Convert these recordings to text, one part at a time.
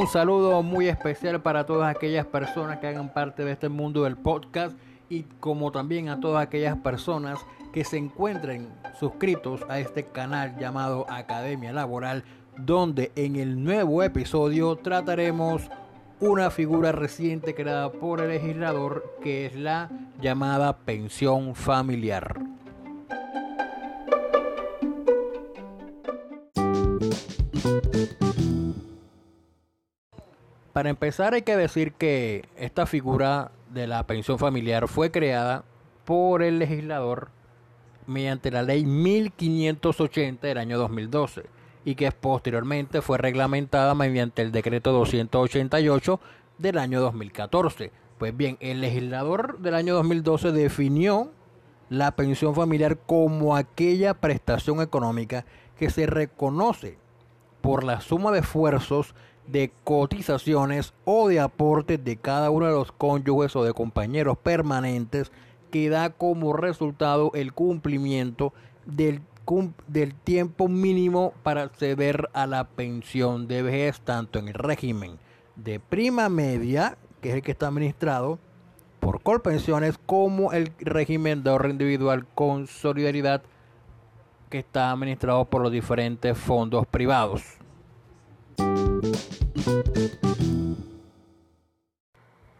Un saludo muy especial para todas aquellas personas que hagan parte de este mundo del podcast y como también a todas aquellas personas que se encuentren suscritos a este canal llamado Academia Laboral, donde en el nuevo episodio trataremos una figura reciente creada por el legislador que es la llamada pensión familiar. Para empezar hay que decir que esta figura de la pensión familiar fue creada por el legislador mediante la ley 1580 del año 2012 y que posteriormente fue reglamentada mediante el decreto 288 del año 2014. Pues bien, el legislador del año 2012 definió la pensión familiar como aquella prestación económica que se reconoce por la suma de esfuerzos de cotizaciones o de aportes de cada uno de los cónyuges o de compañeros permanentes que da como resultado el cumplimiento del, del tiempo mínimo para acceder a la pensión de vejez, tanto en el régimen de prima media, que es el que está administrado por Colpensiones, como el régimen de ahorro individual con solidaridad, que está administrado por los diferentes fondos privados.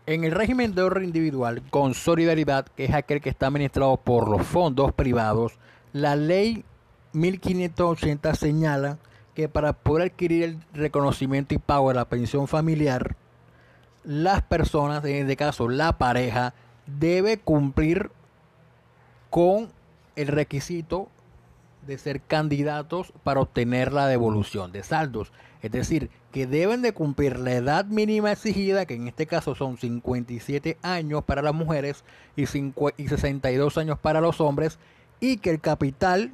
En el régimen de ahorro individual con solidaridad, que es aquel que está administrado por los fondos privados, la ley 1580 señala que para poder adquirir el reconocimiento y pago de la pensión familiar, las personas, en este caso la pareja, debe cumplir con el requisito de ser candidatos para obtener la devolución de saldos. Es decir, que deben de cumplir la edad mínima exigida, que en este caso son 57 años para las mujeres y, 62 años para los hombres, y que el capital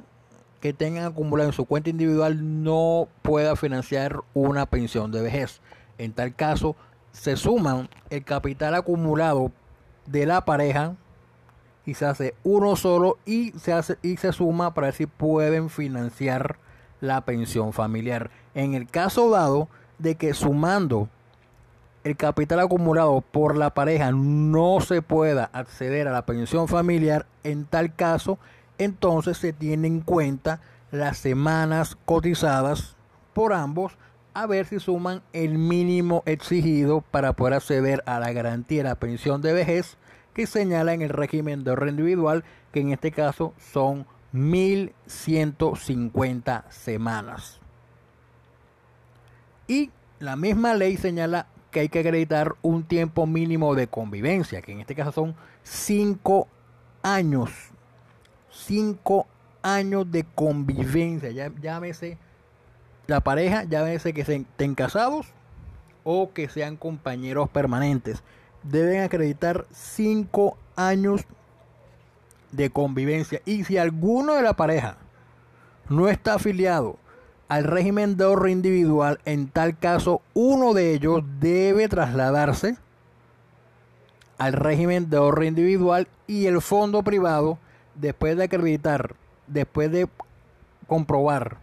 que tengan acumulado en su cuenta individual no pueda financiar una pensión de vejez. En tal caso, se suman el capital acumulado de la pareja y se hace uno solo y se hace y se suma para ver si pueden financiar la pensión familiar. En el caso dado de que sumando el capital acumulado por la pareja no se pueda acceder a la pensión familiar, en tal caso, entonces se tiene en cuenta las semanas cotizadas por ambos a ver si suman el mínimo exigido para poder acceder a la garantía de la pensión de vejez que señala en el régimen de ahorro individual, que en este caso son 1150 semanas. Y la misma ley señala que hay que acreditar un tiempo mínimo de convivencia, que en este caso son 5 años. 5 años de convivencia. Ya, llámese la pareja, llámese que estén casados o que sean compañeros permanentes deben acreditar cinco años de convivencia. Y si alguno de la pareja no está afiliado al régimen de ahorro individual, en tal caso uno de ellos debe trasladarse al régimen de ahorro individual y el fondo privado, después de acreditar, después de comprobar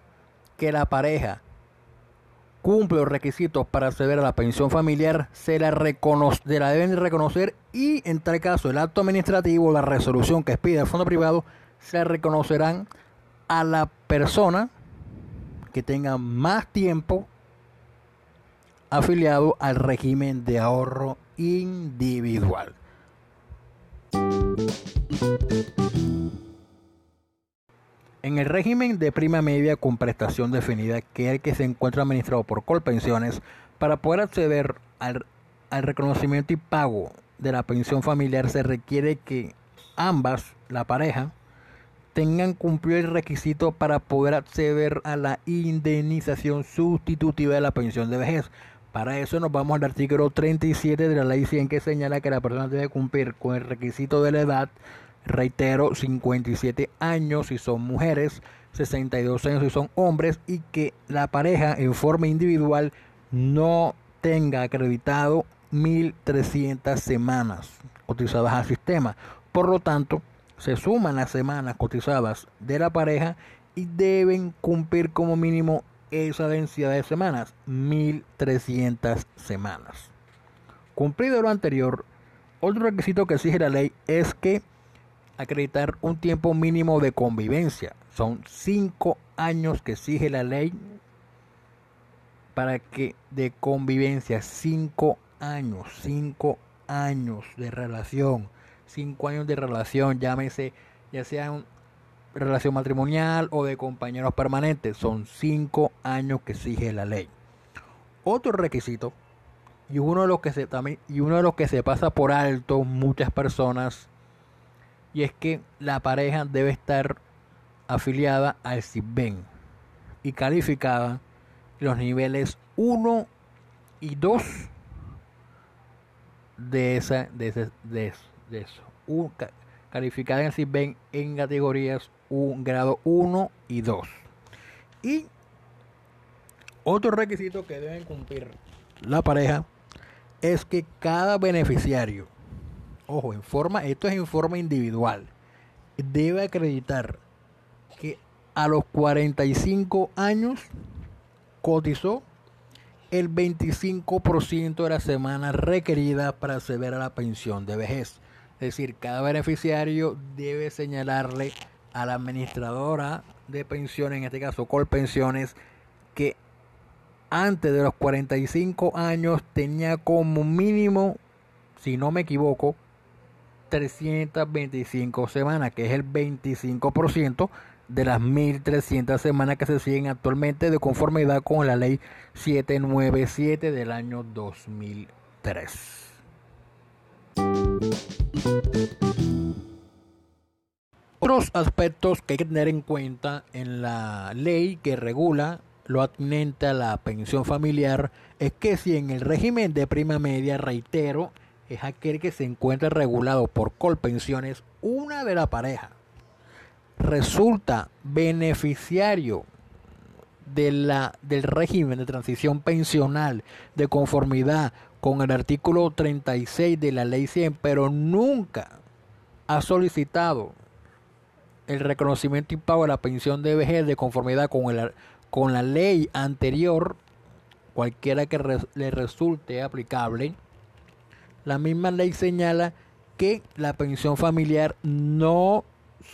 que la pareja cumple los requisitos para acceder a la pensión familiar, se la, la deben reconocer y en tal caso el acto administrativo, la resolución que expide el fondo privado, se reconocerán a la persona que tenga más tiempo afiliado al régimen de ahorro individual. En el régimen de prima media con prestación definida, que es el que se encuentra administrado por Colpensiones, para poder acceder al, reconocimiento y pago de la pensión familiar se requiere que ambas, la pareja, tengan cumplido el requisito para poder acceder a la indemnización sustitutiva de la pensión de vejez. Para eso nos vamos al artículo 37 de la ley 100 que señala que la persona debe cumplir con el requisito de la edad reitero, 57 años si son mujeres, 62 años si son hombres y que la pareja en forma individual no tenga acreditado 1.300 semanas cotizadas al sistema. Por lo tanto, se suman las semanas cotizadas de la pareja y deben cumplir como mínimo esa densidad de semanas, 1300 semanas. Cumplido lo anterior, otro requisito que exige la ley es que acreditar un tiempo mínimo de convivencia. Son cinco años que exige la ley para que de convivencia, cinco años, cinco años de relación, cinco años de relación, llámese ya sea una relación matrimonial o de compañeros permanentes, son cinco años que exige la ley. Otro requisito y uno de los que se también y uno de los que se pasa por alto muchas personas y es que la pareja debe estar afiliada al CIBEN y calificada los niveles 1 y 2 de, esa, de, de, eso. calificada en el CIBEN en categorías un grado 1 y 2. Y otro requisito que deben cumplir la pareja es que cada beneficiario ojo, en forma, esto es en forma individual, debe acreditar que a los 45 años cotizó el 25% de la semana requerida para acceder a la pensión de vejez. Es decir, cada beneficiario debe señalarle a la administradora de pensiones, en este caso Colpensiones, que antes de los 45 años tenía como mínimo, si no me equivoco, 325 semanas, que es el 25% de las 1.300 semanas que se siguen actualmente de conformidad con la ley 797 del año 2003. Otros aspectos que hay que tener en cuenta en la ley que regula lo atinente a la pensión familiar es que si en el régimen de prima media, reitero, es aquel que se encuentra regulado por colpensiones, una de la pareja resulta beneficiario de la, del régimen de transición pensional de conformidad con el artículo 36 de la ley 100, pero nunca ha solicitado el reconocimiento y pago de la pensión de vejez de conformidad con, el, con la ley anterior, cualquiera que le resulte aplicable, la misma ley señala que la pensión familiar no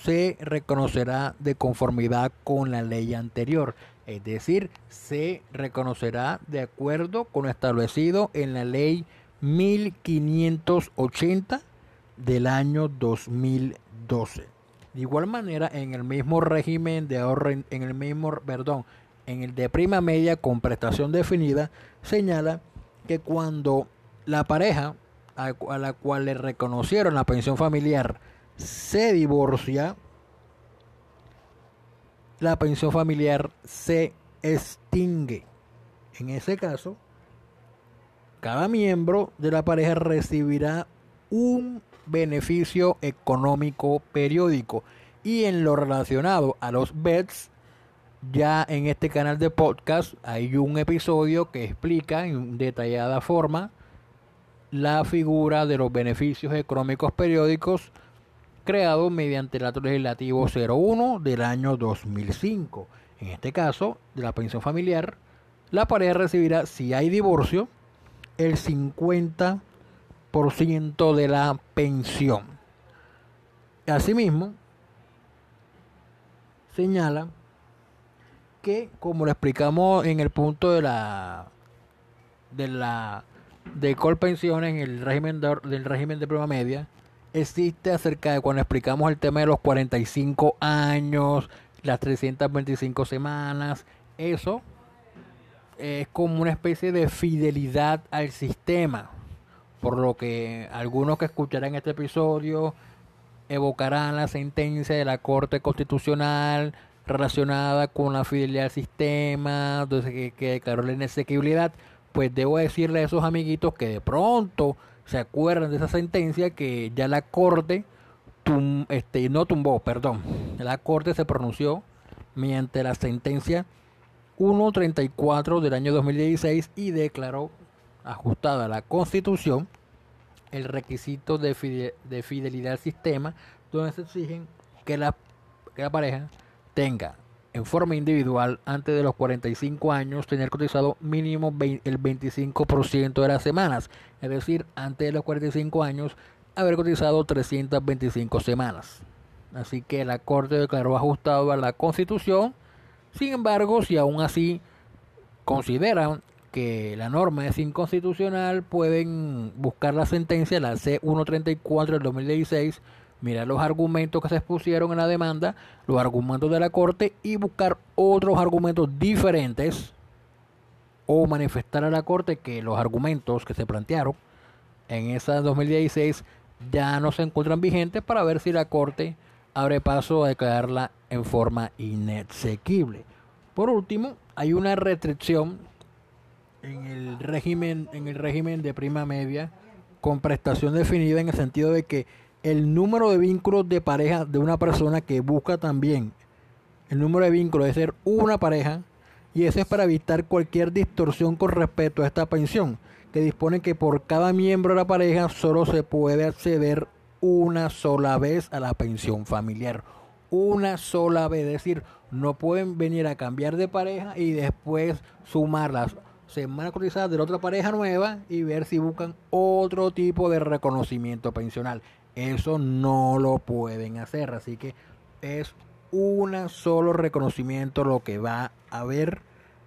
se reconocerá de conformidad con la ley anterior, es decir, se reconocerá de acuerdo con lo establecido en la ley 1580 del año 2012. De igual manera, en el mismo régimen de ahorro, en el mismo, perdón, en el de prima media con prestación definida, señala que cuando la pareja a, la cual le reconocieron la pensión familiar se divorcia, la pensión familiar se extingue. En ese caso, cada miembro de la pareja recibirá un beneficio económico periódico. Y en lo relacionado a los BEDS, ya en este canal de podcast hay un episodio que explica en detallada forma la figura de los beneficios económicos periódicos creado mediante el acto legislativo 01 del año 2005. En este caso, de la pensión familiar, la pareja recibirá, si hay divorcio, el 50% de la pensión. Asimismo, señala que, como lo explicamos en el punto de la de la de Colpensiones en el régimen del régimen de prueba media existe acerca de cuando explicamos el tema de los 45 años, las 325 semanas, eso es como una especie de fidelidad al sistema, por lo que algunos que escucharán este episodio evocarán la sentencia de la Corte Constitucional relacionada con la fidelidad al sistema, entonces que, declaró la inesequibilidad pues debo decirle a esos amiguitos que de pronto se acuerdan de esa sentencia que ya la corte este, no tumbó, perdón, la corte se pronunció mediante la sentencia 134 del año 2016 y declaró ajustada a la constitución el requisito de, fidelidad al sistema donde se exigen que la, que la pareja tenga en forma individual antes de los 45 años tener cotizado mínimo el 25% de las semanas, es decir, antes de los 45 años haber cotizado 325 semanas. Así que la Corte declaró ajustado a la Constitución. Sin embargo, si aún así consideran que la norma es inconstitucional, pueden buscar la sentencia, la C134 del 2016, mirar los argumentos que se expusieron en la demanda, los argumentos de la Corte y buscar otros argumentos diferentes o manifestar a la Corte que los argumentos que se plantearon en esa 2016 ya no se encuentran vigentes para ver si la Corte abre paso a declararla en forma inexequible. Por último, hay una restricción en el régimen en el régimen de prima media con prestación definida en el sentido de que el número de vínculos de pareja de una persona que busca también. El número de vínculos de ser una pareja y eso es para evitar cualquier distorsión con respecto a esta pensión que dispone que por cada miembro de la pareja solo se puede acceder una sola vez a la pensión familiar. Una sola vez es decir no pueden venir a cambiar de pareja y después sumar las semanas cotizadas de otra pareja nueva y ver si buscan otro tipo de reconocimiento pensional eso no lo pueden hacer, así que es un solo reconocimiento lo que va a haber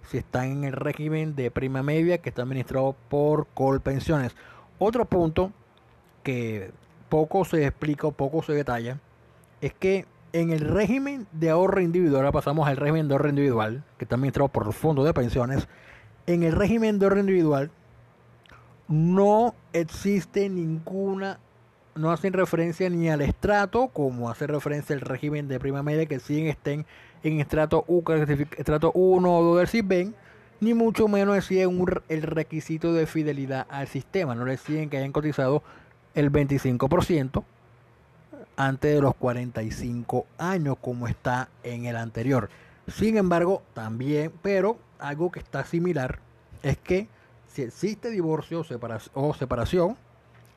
si están en el régimen de prima media que está administrado por Colpensiones. Otro punto que poco se explica poco se detalla es que en el régimen de ahorro individual, ahora pasamos al régimen de ahorro individual, que está administrado por el fondo de pensiones, en el régimen de ahorro individual no existe ninguna no hacen referencia ni al estrato, como hace referencia el régimen de prima media, que siguen estén en estrato, U, estrato 1 o 2 del ni mucho menos deciden el requisito de fidelidad al sistema. No deciden que hayan cotizado el 25% antes de los 45 años, como está en el anterior. Sin embargo, también, pero algo que está similar es que si existe divorcio o separación,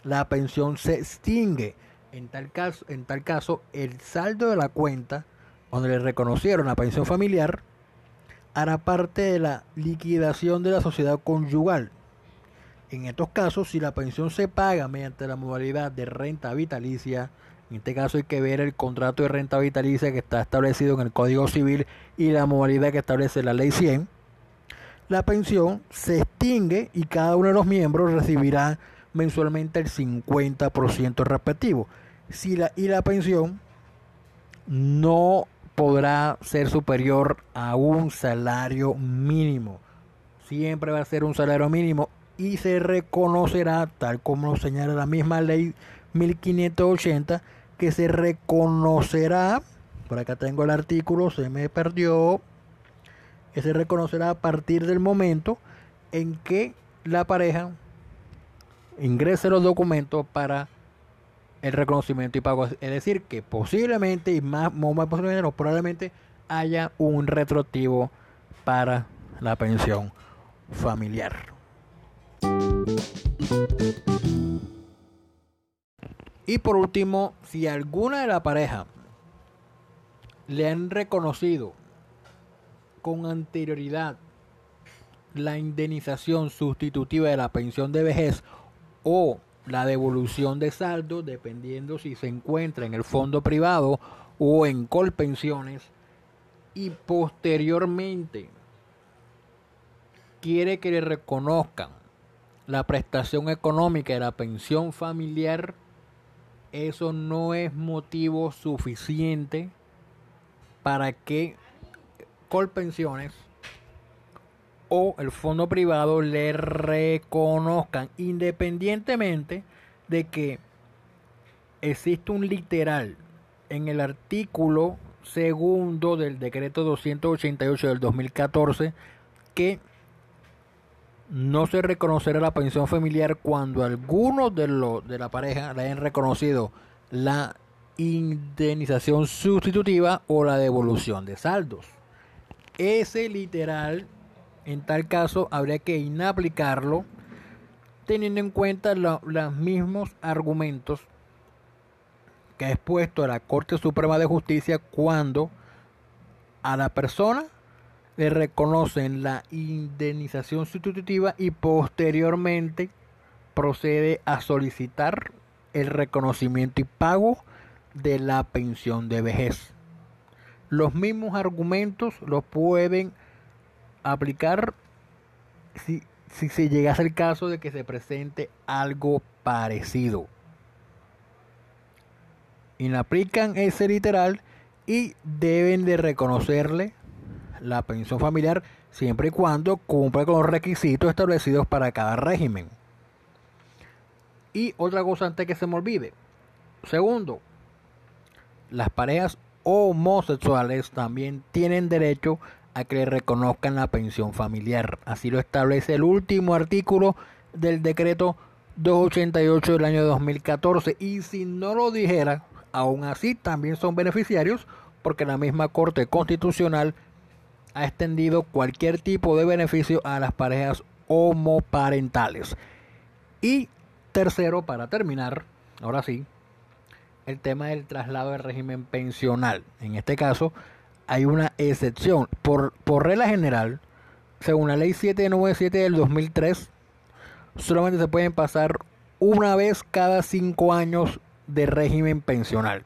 la pensión se extingue. En tal caso, en tal caso el saldo de la cuenta donde le reconocieron la pensión familiar hará parte de la liquidación de la sociedad conyugal. En estos casos, si la pensión se paga mediante la modalidad de renta vitalicia, en este caso hay que ver el contrato de renta vitalicia que está establecido en el Código Civil y la modalidad que establece la Ley 100, la pensión se extingue y cada uno de los miembros recibirá mensualmente el 50% respectivo. Si la, y la pensión no podrá ser superior a un salario mínimo. Siempre va a ser un salario mínimo y se reconocerá, tal como lo señala la misma ley 1580, que se reconocerá, por acá tengo el artículo, se me perdió, que se reconocerá a partir del momento en que la pareja ingrese los documentos para el reconocimiento y pago. Es decir, que posiblemente y más, más posiblemente, probablemente haya un retroactivo para la pensión familiar. Y por último, si alguna de la pareja le han reconocido con anterioridad la indemnización sustitutiva de la pensión de vejez o la devolución de saldo, dependiendo si se encuentra en el fondo privado o en colpensiones, y posteriormente quiere que le reconozcan la prestación económica de la pensión familiar, eso no es motivo suficiente para que Colpensiones o el fondo privado le reconozcan independientemente de que existe un literal en el artículo segundo del decreto 288 del 2014 que no se reconocerá la pensión familiar cuando algunos de, los de la pareja le hayan reconocido la indemnización sustitutiva o la devolución de saldos. Ese literal en tal caso, habría que inaplicarlo teniendo en cuenta los mismos argumentos que ha expuesto la Corte Suprema de Justicia cuando a la persona le reconocen la indemnización sustitutiva y posteriormente procede a solicitar el reconocimiento y pago de la pensión de vejez. Los mismos argumentos los pueden aplicar si, si se llegase el caso de que se presente algo parecido. Y aplican ese literal y deben de reconocerle la pensión familiar siempre y cuando cumpla con los requisitos establecidos para cada régimen. Y otra cosa antes que se me olvide. Segundo, las parejas homosexuales también tienen derecho a que le reconozcan la pensión familiar. Así lo establece el último artículo del decreto 288 del año 2014. Y si no lo dijera, aún así también son beneficiarios porque la misma Corte Constitucional ha extendido cualquier tipo de beneficio a las parejas homoparentales. Y tercero, para terminar, ahora sí, el tema del traslado del régimen pensional. En este caso, hay una excepción. Por, por regla general, según la ley 797 del 2003, solamente se pueden pasar una vez cada cinco años de régimen pensional.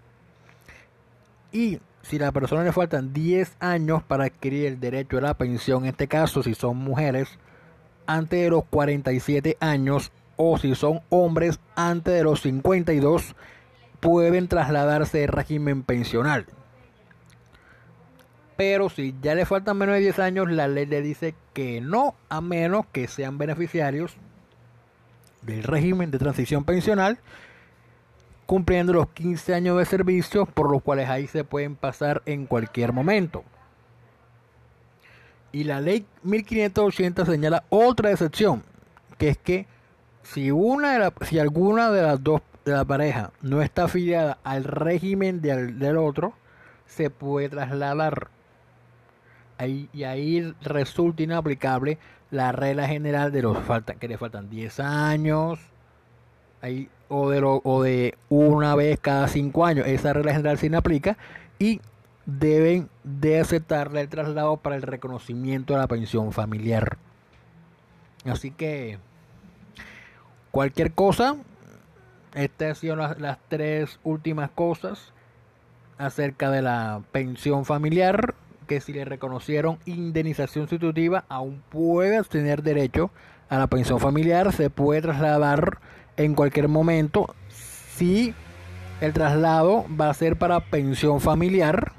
Y si a la persona le faltan 10 años para adquirir el derecho a la pensión, en este caso si son mujeres, antes de los 47 años o si son hombres antes de los 52, pueden trasladarse de régimen pensional. Pero si ya le faltan menos de 10 años, la ley le dice que no, a menos que sean beneficiarios del régimen de transición pensional cumpliendo los 15 años de servicio por los cuales ahí se pueden pasar en cualquier momento. Y la ley 1580 señala otra excepción, que es que si una de si alguna de las dos de la pareja no está afiliada al régimen del, del otro, se puede trasladar. Y ahí resulta inaplicable la regla general de los falta, que le faltan 10 años, ahí o de, lo, o de una vez cada cinco años. Esa regla general se aplica y deben de aceptarle el traslado para el reconocimiento de la pensión familiar. Así que cualquier cosa, estas sido las, las tres últimas cosas acerca de la pensión familiar, que si le reconocieron indemnización sustitutiva, aún puede tener derecho a la pensión familiar, se puede trasladar en cualquier momento si el traslado va a ser para pensión familiar.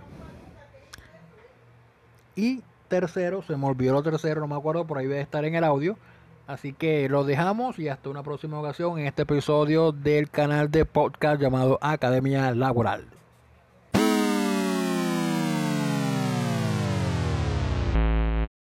Y tercero, se me olvidó lo tercero, no me acuerdo, por ahí debe estar en el audio. Así que lo dejamos y hasta una próxima ocasión en este episodio del canal de podcast llamado Academia Laboral.